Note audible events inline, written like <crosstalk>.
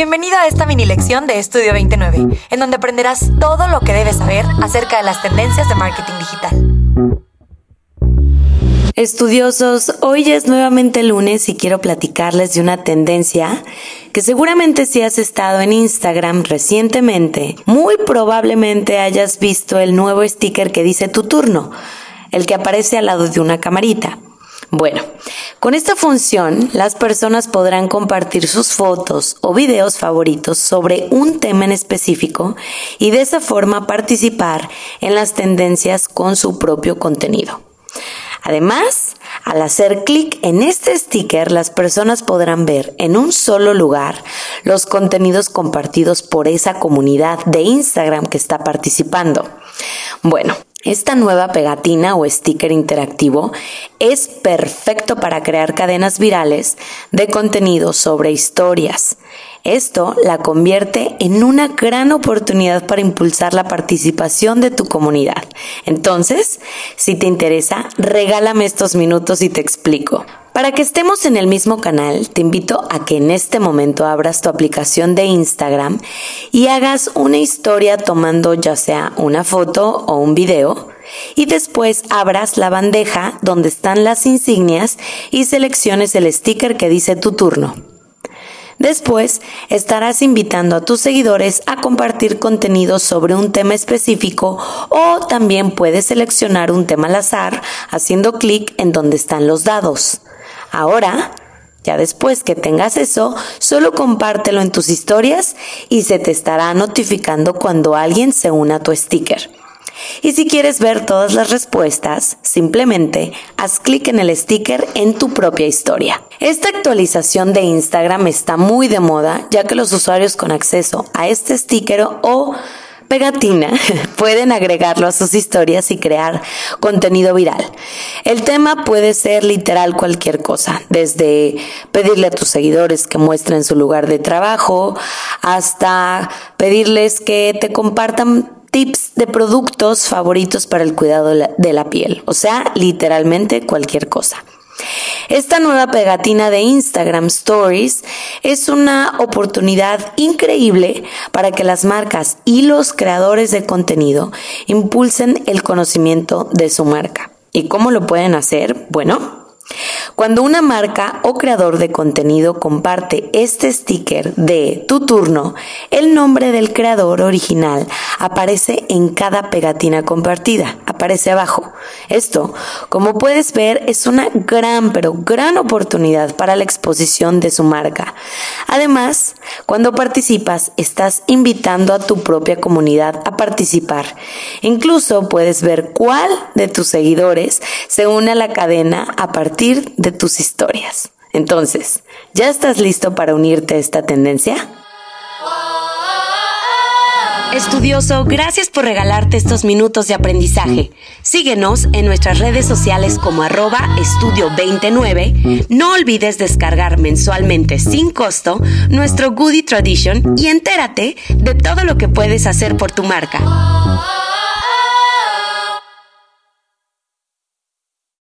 Bienvenido a esta mini lección de Estudio 29, en donde aprenderás todo lo que debes saber acerca de las tendencias de marketing digital. Estudiosos, hoy es nuevamente lunes y quiero platicarles de una tendencia que seguramente si has estado en Instagram recientemente, muy probablemente hayas visto el nuevo sticker que dice tu turno, el que aparece al lado de una camarita. Bueno, con esta función las personas podrán compartir sus fotos o videos favoritos sobre un tema en específico y de esa forma participar en las tendencias con su propio contenido. Además, al hacer clic en este sticker, las personas podrán ver en un solo lugar los contenidos compartidos por esa comunidad de Instagram que está participando. Bueno, esta nueva pegatina o sticker interactivo es perfecto para crear cadenas virales de contenido sobre historias. Esto la convierte en una gran oportunidad para impulsar la participación de tu comunidad. Entonces, si te interesa, regálame estos minutos y te explico. Para que estemos en el mismo canal, te invito a que en este momento abras tu aplicación de Instagram y hagas una historia tomando ya sea una foto o un video y después abras la bandeja donde están las insignias y selecciones el sticker que dice tu turno. Después estarás invitando a tus seguidores a compartir contenido sobre un tema específico o también puedes seleccionar un tema al azar haciendo clic en donde están los dados. Ahora, ya después que tengas eso, solo compártelo en tus historias y se te estará notificando cuando alguien se una a tu sticker. Y si quieres ver todas las respuestas, simplemente haz clic en el sticker en tu propia historia. Esta actualización de Instagram está muy de moda ya que los usuarios con acceso a este sticker o pegatina <laughs> pueden agregarlo a sus historias y crear contenido viral. El tema puede ser literal cualquier cosa, desde pedirle a tus seguidores que muestren su lugar de trabajo hasta pedirles que te compartan tips de productos favoritos para el cuidado de la piel, o sea, literalmente cualquier cosa. Esta nueva pegatina de Instagram Stories es una oportunidad increíble para que las marcas y los creadores de contenido impulsen el conocimiento de su marca. ¿Y cómo lo pueden hacer? Bueno, cuando una marca o creador de contenido comparte este sticker de tu turno, el nombre del creador original aparece en cada pegatina compartida, aparece abajo. Esto, como puedes ver, es una gran pero gran oportunidad para la exposición de su marca. Además, cuando participas, estás invitando a tu propia comunidad a participar. Incluso puedes ver cuál de tus seguidores se une a la cadena a partir de tus historias. Entonces, ¿ya estás listo para unirte a esta tendencia? Estudioso, gracias por regalarte estos minutos de aprendizaje. Síguenos en nuestras redes sociales como arroba estudio 29. No olvides descargar mensualmente sin costo nuestro Goody Tradition y entérate de todo lo que puedes hacer por tu marca.